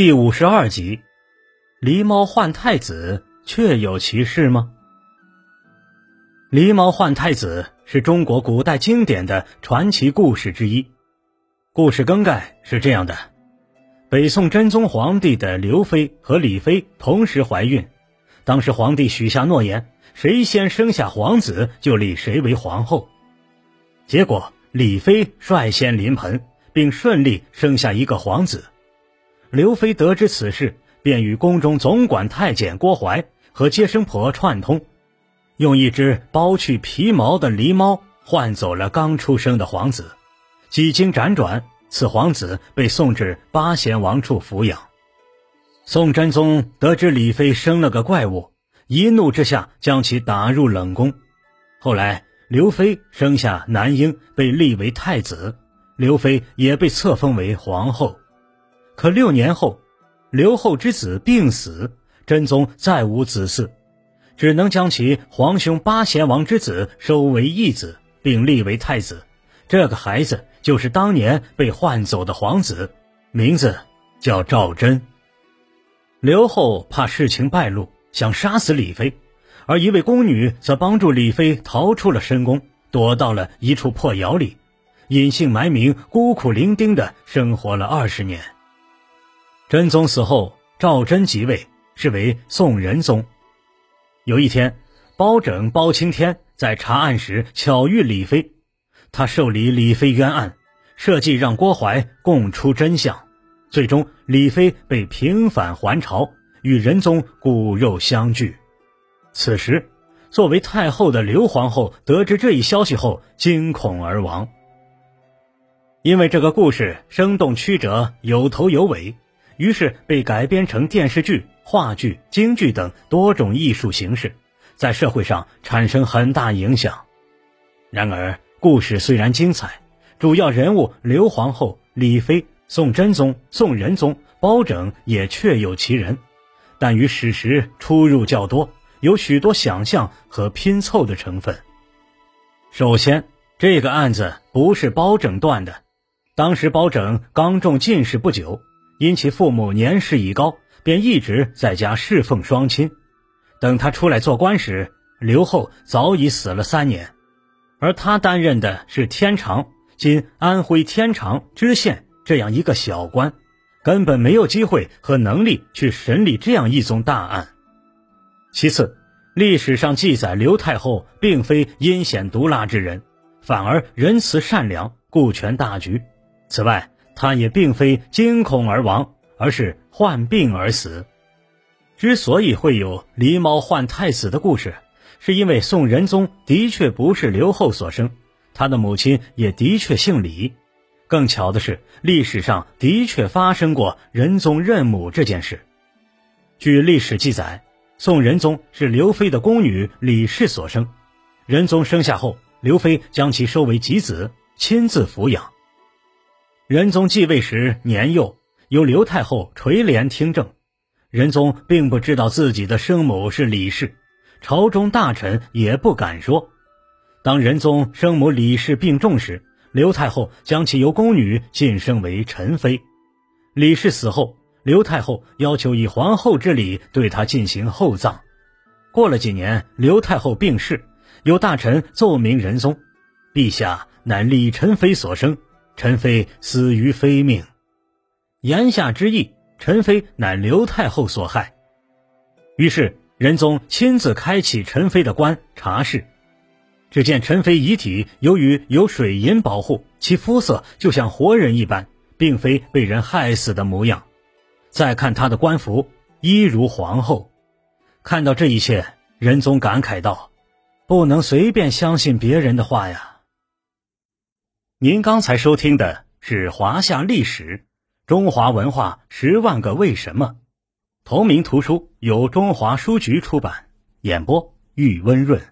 第五十二集，狸猫换太子，确有其事吗？狸猫换太子是中国古代经典的传奇故事之一。故事梗概是这样的：北宋真宗皇帝的刘妃和李妃同时怀孕，当时皇帝许下诺言，谁先生下皇子就立谁为皇后。结果李妃率先临盆，并顺利生下一个皇子。刘妃得知此事，便与宫中总管太监郭槐和接生婆串通，用一只剥去皮毛的狸猫换走了刚出生的皇子。几经辗转，此皇子被送至八贤王处抚养。宋真宗得知李妃生了个怪物，一怒之下将其打入冷宫。后来，刘妃生下男婴，被立为太子，刘妃也被册封为皇后。可六年后，刘后之子病死，真宗再无子嗣，只能将其皇兄八贤王之子收为义子，并立为太子。这个孩子就是当年被换走的皇子，名字叫赵祯。刘后怕事情败露，想杀死李妃，而一位宫女则帮助李妃逃出了深宫，躲到了一处破窑里，隐姓埋名，孤苦伶仃的生活了二十年。真宗死后，赵祯即位，是为宋仁宗。有一天，包拯、包青天在查案时巧遇李妃，他受理李妃冤案，设计让郭槐供出真相。最终，李妃被平反还朝，与仁宗骨肉相聚。此时，作为太后的刘皇后得知这一消息后，惊恐而亡。因为这个故事生动曲折，有头有尾。于是被改编成电视剧、话剧、京剧等多种艺术形式，在社会上产生很大影响。然而，故事虽然精彩，主要人物刘皇后、李妃、宋真宗、宋仁宗、包拯也确有其人，但与史实出入较多，有许多想象和拼凑的成分。首先，这个案子不是包拯断的，当时包拯刚中进士不久。因其父母年事已高，便一直在家侍奉双亲。等他出来做官时，刘后早已死了三年，而他担任的是天长（今安徽天长）知县这样一个小官，根本没有机会和能力去审理这样一宗大案。其次，历史上记载刘太后并非阴险毒辣之人，反而仁慈善良，顾全大局。此外，他也并非惊恐而亡，而是患病而死。之所以会有狸猫换太子的故事，是因为宋仁宗的确不是刘后所生，他的母亲也的确姓李。更巧的是，历史上的确发生过仁宗认母这件事。据历史记载，宋仁宗是刘妃的宫女李氏所生，仁宗生下后，刘妃将其收为己子，亲自抚养。仁宗继位时年幼，由刘太后垂帘听政。仁宗并不知道自己的生母是李氏，朝中大臣也不敢说。当仁宗生母李氏病重时，刘太后将其由宫女晋升为宸妃。李氏死后，刘太后要求以皇后之礼对她进行厚葬。过了几年，刘太后病逝，有大臣奏明仁宗：“陛下乃李宸妃所生。”陈妃死于非命，言下之意，陈妃乃刘太后所害。于是仁宗亲自开启陈妃的棺查事，只见陈妃遗体由于有水银保护，其肤色就像活人一般，并非被人害死的模样。再看她的官服，一如皇后。看到这一切，仁宗感慨道：“不能随便相信别人的话呀。”您刚才收听的是《华夏历史：中华文化十万个为什么》，同名图书由中华书局出版，演播玉温润。